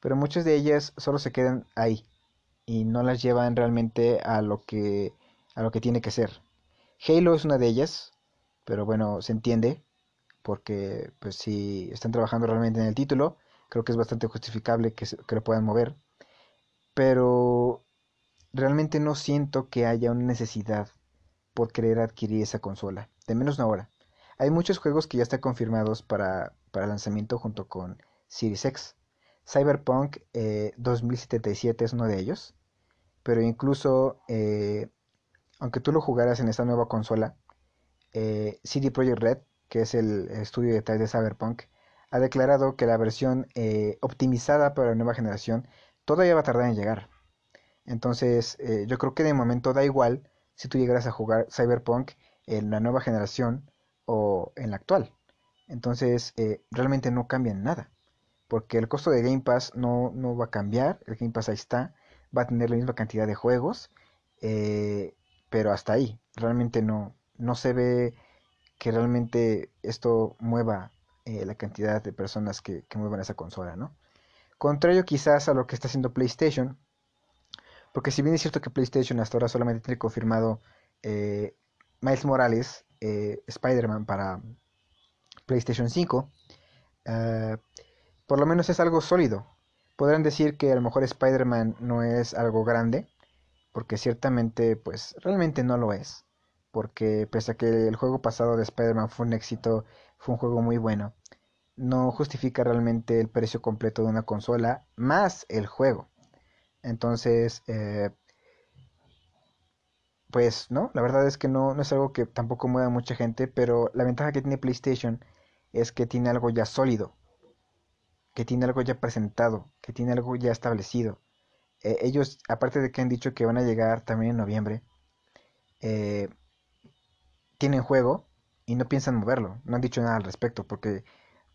pero muchas de ellas solo se quedan ahí y no las llevan realmente a lo que a lo que tiene que ser. Halo es una de ellas, pero bueno, se entiende porque pues si están trabajando realmente en el título, creo que es bastante justificable que, que lo puedan mover, pero realmente no siento que haya una necesidad por querer adquirir esa consola, de menos una hora. Hay muchos juegos que ya están confirmados para, lanzamiento junto con Series X. Cyberpunk 2077 eh, es uno de ellos. Pero incluso, eh, aunque tú lo jugaras en esta nueva consola, eh, CD Projekt Red, que es el estudio detrás de Cyberpunk, ha declarado que la versión optimizada para la nueva generación todavía va a tardar en llegar. Entonces, eh, yo creo que de momento da igual si tú llegaras a jugar Cyberpunk en la nueva generación o en la actual. Entonces, eh, realmente no cambian nada. Porque el costo de Game Pass no, no, va a cambiar. El Game Pass ahí está. Va a tener la misma cantidad de juegos. Eh, pero hasta ahí. Realmente no, no se ve que realmente esto mueva eh, la cantidad de personas que, muevan esa consola, ¿no? Contrario quizás a lo que está haciendo PlayStation. Porque si bien es cierto que PlayStation hasta ahora solamente tiene confirmado Miles Morales, Spider-Man para PlayStation 5, eh, por lo menos es algo sólido. Podrán decir que a lo mejor Spider-Man no es algo grande, porque ciertamente, pues realmente no lo es. Porque pese a que el juego pasado de Spider-Man fue un éxito, fue un juego muy bueno, no justifica realmente el precio completo de una consola más el juego. Entonces, eh, pues no, la verdad es que no, no es algo que tampoco mueva a mucha gente, pero la ventaja que tiene PlayStation es que tiene algo ya sólido, que tiene algo ya presentado, que tiene algo ya establecido. Eh, ellos, aparte de que han dicho que van a llegar también en noviembre, eh, tienen juego y no piensan moverlo, no han dicho nada al respecto, porque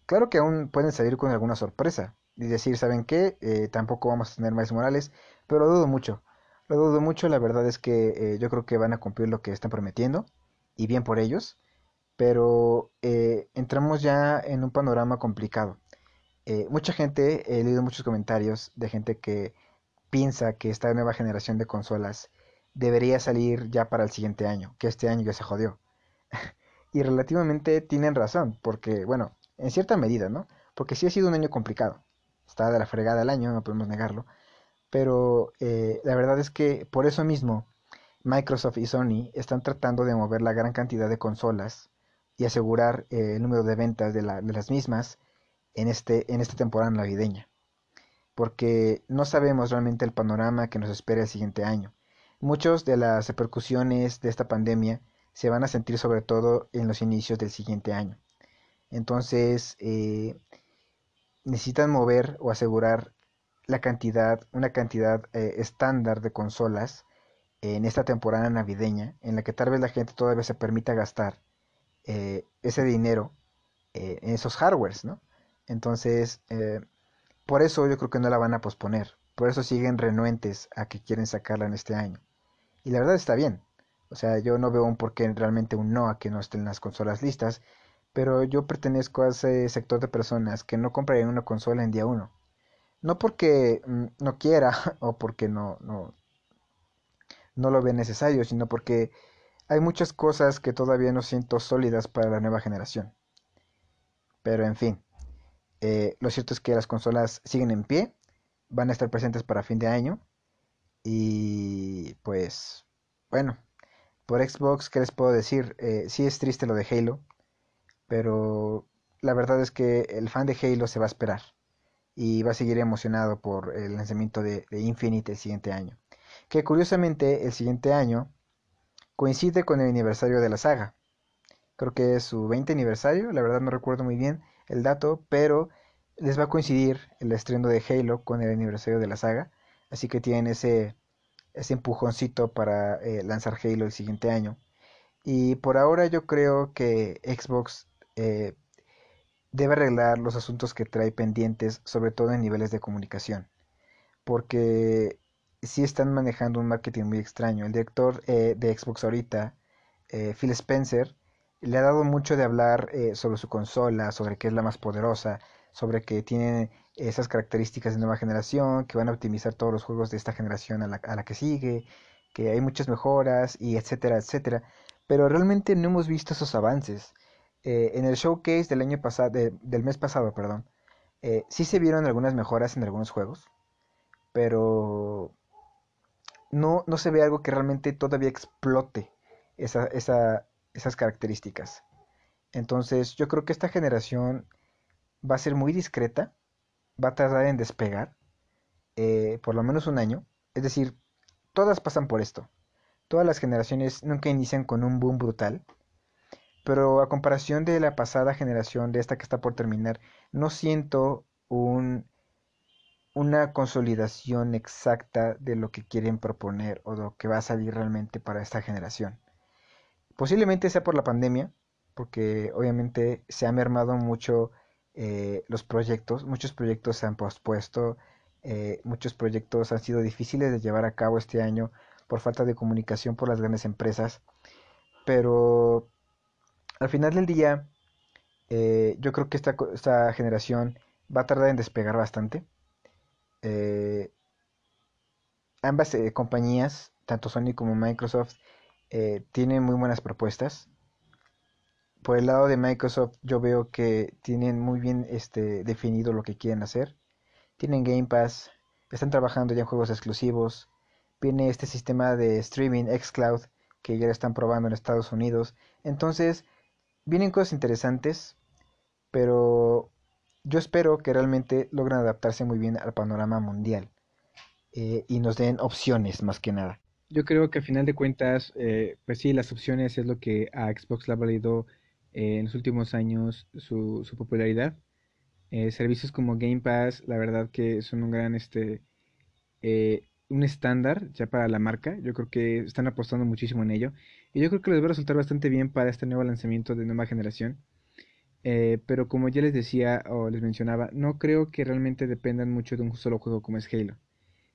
claro que aún pueden salir con alguna sorpresa y decir, ¿saben qué? Eh, tampoco vamos a tener más Morales, pero lo dudo mucho. Lo dudo mucho, la verdad es que yo creo que van a cumplir lo que están prometiendo y bien por ellos pero eh, entramos ya en un panorama complicado. Eh, mucha gente, he leído muchos comentarios de gente que piensa que esta nueva generación de consolas debería salir ya para el siguiente año, que este año ya se jodió. [LAUGHS] y relativamente tienen razón, porque, bueno, en cierta medida, ¿no? Porque sí ha sido un año complicado. Está de la fregada el año, no podemos negarlo. Pero eh, la verdad es que por eso mismo Microsoft y Sony están tratando de mover la gran cantidad de consolas y asegurar eh, el número de ventas de, las mismas en, este, en esta temporada navideña. Porque no sabemos realmente el panorama que nos espera el siguiente año. Muchas de las repercusiones de esta pandemia se van a sentir sobre todo en los inicios del siguiente año. Entonces, eh, necesitan mover o asegurar la cantidad, una cantidad eh, estándar de consolas en esta temporada navideña, en la que tal vez la gente todavía se permita gastar eh, ese dinero eh, en esos hardwares, ¿no? Entonces, por eso yo creo que no la van a posponer. Por eso siguen renuentes a que quieren sacarla en este año. Y la verdad está bien. O sea, yo no veo un porqué realmente un no a que no estén las consolas listas. Pero yo pertenezco a ese sector de personas que no comprarían una consola en día uno. No porque mm, no quiera [LAUGHS] o porque no, no, no lo ve necesario, sino porque hay muchas cosas que todavía no siento sólidas para la nueva generación. Pero en fin, eh, lo cierto es que las consolas siguen en pie, van a estar presentes para fin de año. Y pues, bueno, por Xbox, ¿qué les puedo decir? Eh, sí es triste lo de Halo, pero la verdad es que el fan de Halo se va a esperar y va a seguir emocionado por el lanzamiento de, de Infinite el siguiente año. Que curiosamente el siguiente año coincide con el aniversario de la saga. Creo que es su 20 aniversario, la verdad no recuerdo muy bien el dato, pero les va a coincidir el estreno de Halo con el aniversario de la saga, así que tienen ese, ese empujoncito para eh, lanzar Halo el siguiente año. Y por ahora yo creo que Xbox eh, debe arreglar los asuntos que trae pendientes, sobre todo en niveles de comunicación. Porque sí están manejando un marketing muy extraño. El director eh, de Xbox ahorita, eh, Phil Spencer, le ha dado mucho de hablar eh, sobre su consola, sobre que es la más poderosa, sobre que tiene esas características de nueva generación, que van a optimizar todos los juegos de esta generación a la, a la que sigue, que hay muchas mejoras y etcétera, etcétera. Pero realmente no hemos visto esos avances. en el showcase del año pasado, del mes pasado, perdón, sí se vieron algunas mejoras en algunos juegos, pero no, no se ve algo que realmente todavía explote esa, esas características. Entonces yo creo que esta generación va a ser muy discreta, va a tardar en despegar, eh, por lo menos un año. Es decir, todas pasan por esto. Todas las generaciones nunca inician con un boom brutal. Pero a comparación de la pasada generación, de esta que está por terminar, no siento un una consolidación exacta de lo que quieren proponer o lo que va a salir realmente para esta generación. Posiblemente sea por la pandemia, porque obviamente se han mermado mucho eh, los proyectos, muchos proyectos se han pospuesto, eh, muchos proyectos han sido difíciles de llevar a cabo este año por falta de comunicación por las grandes empresas, pero al final del día eh, yo creo que esta, esta, generación va a tardar en despegar bastante. ambas compañías, tanto Sony como Microsoft, tienen muy buenas propuestas por el lado de Microsoft yo veo que tienen muy bien este, definido lo que quieren hacer. Tienen Game Pass, están trabajando ya en juegos exclusivos. Viene este sistema de streaming xCloud que ya están probando en Estados Unidos. Entonces, vienen cosas interesantes, pero yo espero que realmente logren adaptarse muy bien al panorama mundial eh, y nos den opciones más que nada. Yo creo que al final de cuentas, eh, pues sí, las opciones es lo que a Xbox le ha valido eh, en los últimos años su, su popularidad. Eh, servicios como Game Pass, la verdad que son un gran, este, eh, un estándar ya para la marca. Yo creo que están apostando muchísimo en ello. Y yo creo que les va a resultar bastante bien para este nuevo lanzamiento de nueva generación. pero como ya les decía o les mencionaba, no creo que realmente dependan mucho de un solo juego como es Halo.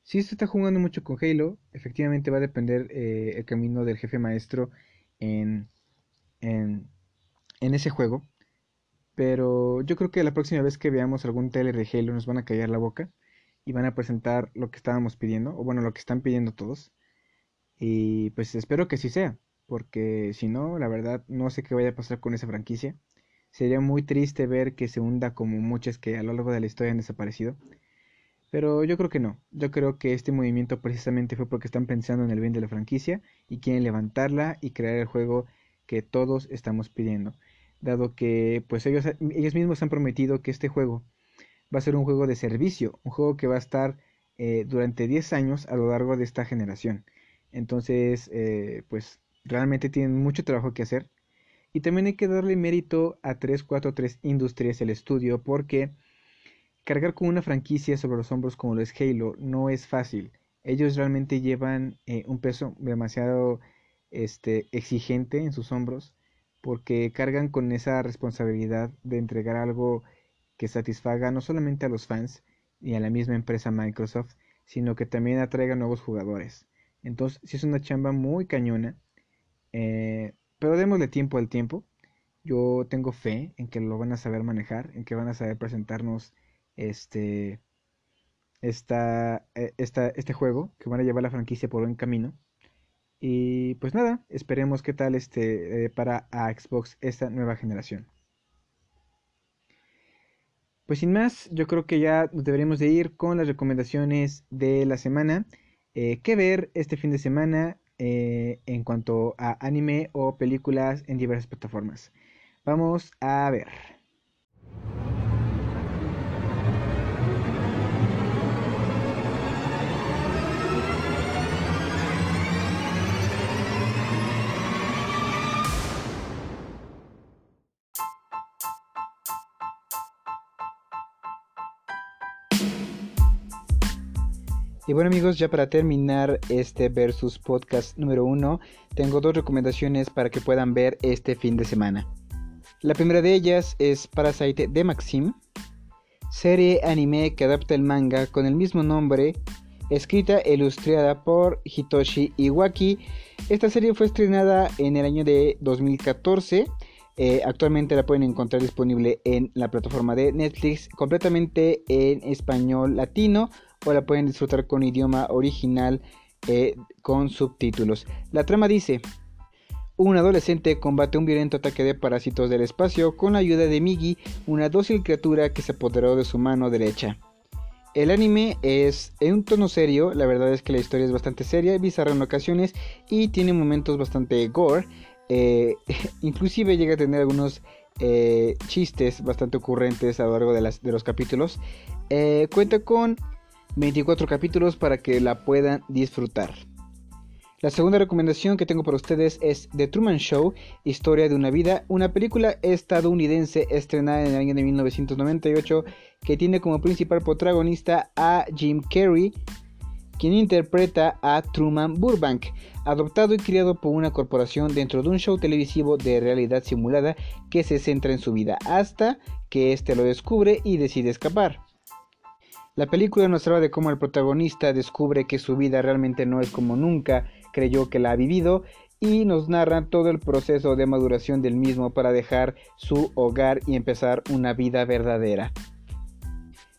Si se está jugando mucho con Halo, efectivamente va a depender el camino del jefe maestro en, en en ese juego. Pero yo creo que la próxima vez que veamos algún trailer de Halo nos van a callar la boca y van a presentar lo que estábamos pidiendo, o bueno, lo que están pidiendo todos. Y pues espero que sí sea, porque si no, la verdad no sé qué vaya a pasar con esa franquicia. Sería muy triste ver que se hunda como muchas que a lo largo de la historia han desaparecido. Pero yo creo que no. Yo creo que este movimiento precisamente fue porque están pensando en el bien de la franquicia y quieren levantarla y crear el juego que todos estamos pidiendo dado que pues ellos, ellos mismos han prometido que este juego va a ser un juego de servicio, un juego que va a estar eh, durante 10 años a lo largo de esta generación. Entonces, eh, pues realmente tienen mucho trabajo que hacer. Y también hay que darle mérito a 343 Industries, el estudio, porque cargar con una franquicia sobre los hombros como lo es Halo no es fácil. Ellos realmente llevan eh, un peso demasiado este, exigente en sus hombros porque cargan con esa responsabilidad de entregar algo que satisfaga no solamente a los fans y a la misma empresa Microsoft, sino que también atraiga nuevos jugadores. Entonces, sí es una chamba muy cañona, eh, pero démosle tiempo al tiempo. Yo tengo fe en que lo van a saber manejar, en que van a saber presentarnos este, esta, eh, esta, este juego, que van a llevar la franquicia por buen camino. Y pues nada, esperemos qué tal este eh, para Xbox esta nueva generación. Pues sin más, yo creo que ya deberíamos de ir con las recomendaciones de la semana. Eh, ¿Qué ver este fin de semana eh, en cuanto a anime o películas en diversas plataformas? Vamos a ver. Y bueno amigos, ya para terminar este versus podcast número uno, tengo dos recomendaciones para que puedan ver este fin de semana. La primera de ellas es Parasite de Maxim, serie anime que adapta el manga con el mismo nombre, escrita e ilustrada por Hitoshi Iwaki. Esta serie fue estrenada en el año de 2014. Eh, actualmente la pueden encontrar disponible en la plataforma de Netflix completamente en español latino o la pueden disfrutar con idioma original eh, con subtítulos. La trama dice, un adolescente combate un violento ataque de parásitos del espacio con la ayuda de Migi, una dócil criatura que se apoderó de su mano derecha. El anime es en un tono serio, la verdad es que la historia es bastante seria, bizarra en ocasiones y tiene momentos bastante gore. Eh, [LAUGHS] inclusive llega a tener algunos eh, chistes bastante ocurrentes a lo largo de, de los capítulos. cuenta con 24 capítulos para que la puedan disfrutar. La segunda recomendación que tengo para ustedes es The Truman Show, Historia de una vida, una película estadounidense estrenada en el año de 1998 que tiene como principal protagonista a Jim Carrey, quien interpreta a Truman Burbank, adoptado y criado por una corporación dentro de un show televisivo de realidad simulada que se centra en su vida hasta que éste lo descubre y decide escapar. La película nos habla de cómo el protagonista descubre que su vida realmente no es como nunca creyó que la ha vivido y nos narra todo el proceso de maduración del mismo para dejar su hogar y empezar una vida verdadera.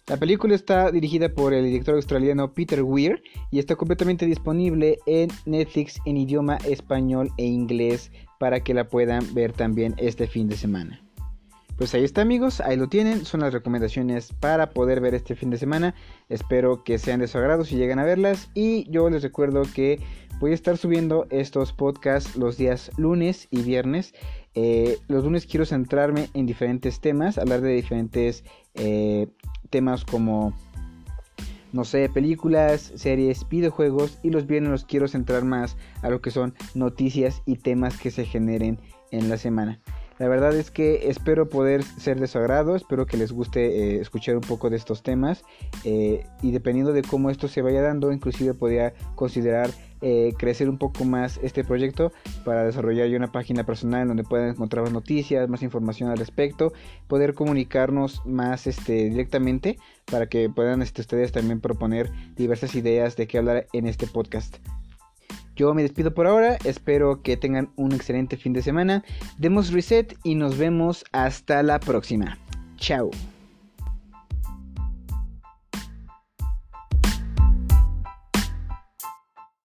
La película está dirigida por el director australiano Peter Weir y está completamente disponible en Netflix en idioma español e inglés para que la puedan ver también este fin de semana. Pues ahí está amigos, ahí lo tienen, son las recomendaciones para poder ver este fin de semana. Espero que sean de su agrado si llegan a verlas y yo les recuerdo que voy a estar subiendo estos podcasts los días lunes y viernes. Eh, los lunes quiero centrarme en diferentes temas, hablar de diferentes eh, temas como, no sé, películas, series, videojuegos y los viernes los quiero centrar más a lo que son noticias y temas que se generen en la semana. La verdad es que espero poder ser de su agrado, espero que les guste eh, escuchar un poco de estos temas eh, y dependiendo de cómo esto se vaya dando, inclusive podría considerar eh, crecer un poco más este proyecto para desarrollar ya una página personal donde puedan encontrar más noticias, más información al respecto, poder comunicarnos más este, directamente para que puedan este, ustedes también proponer diversas ideas de qué hablar en este podcast. Yo me despido por ahora, espero que tengan un excelente fin de semana. Demos reset y nos vemos hasta la próxima. Chao.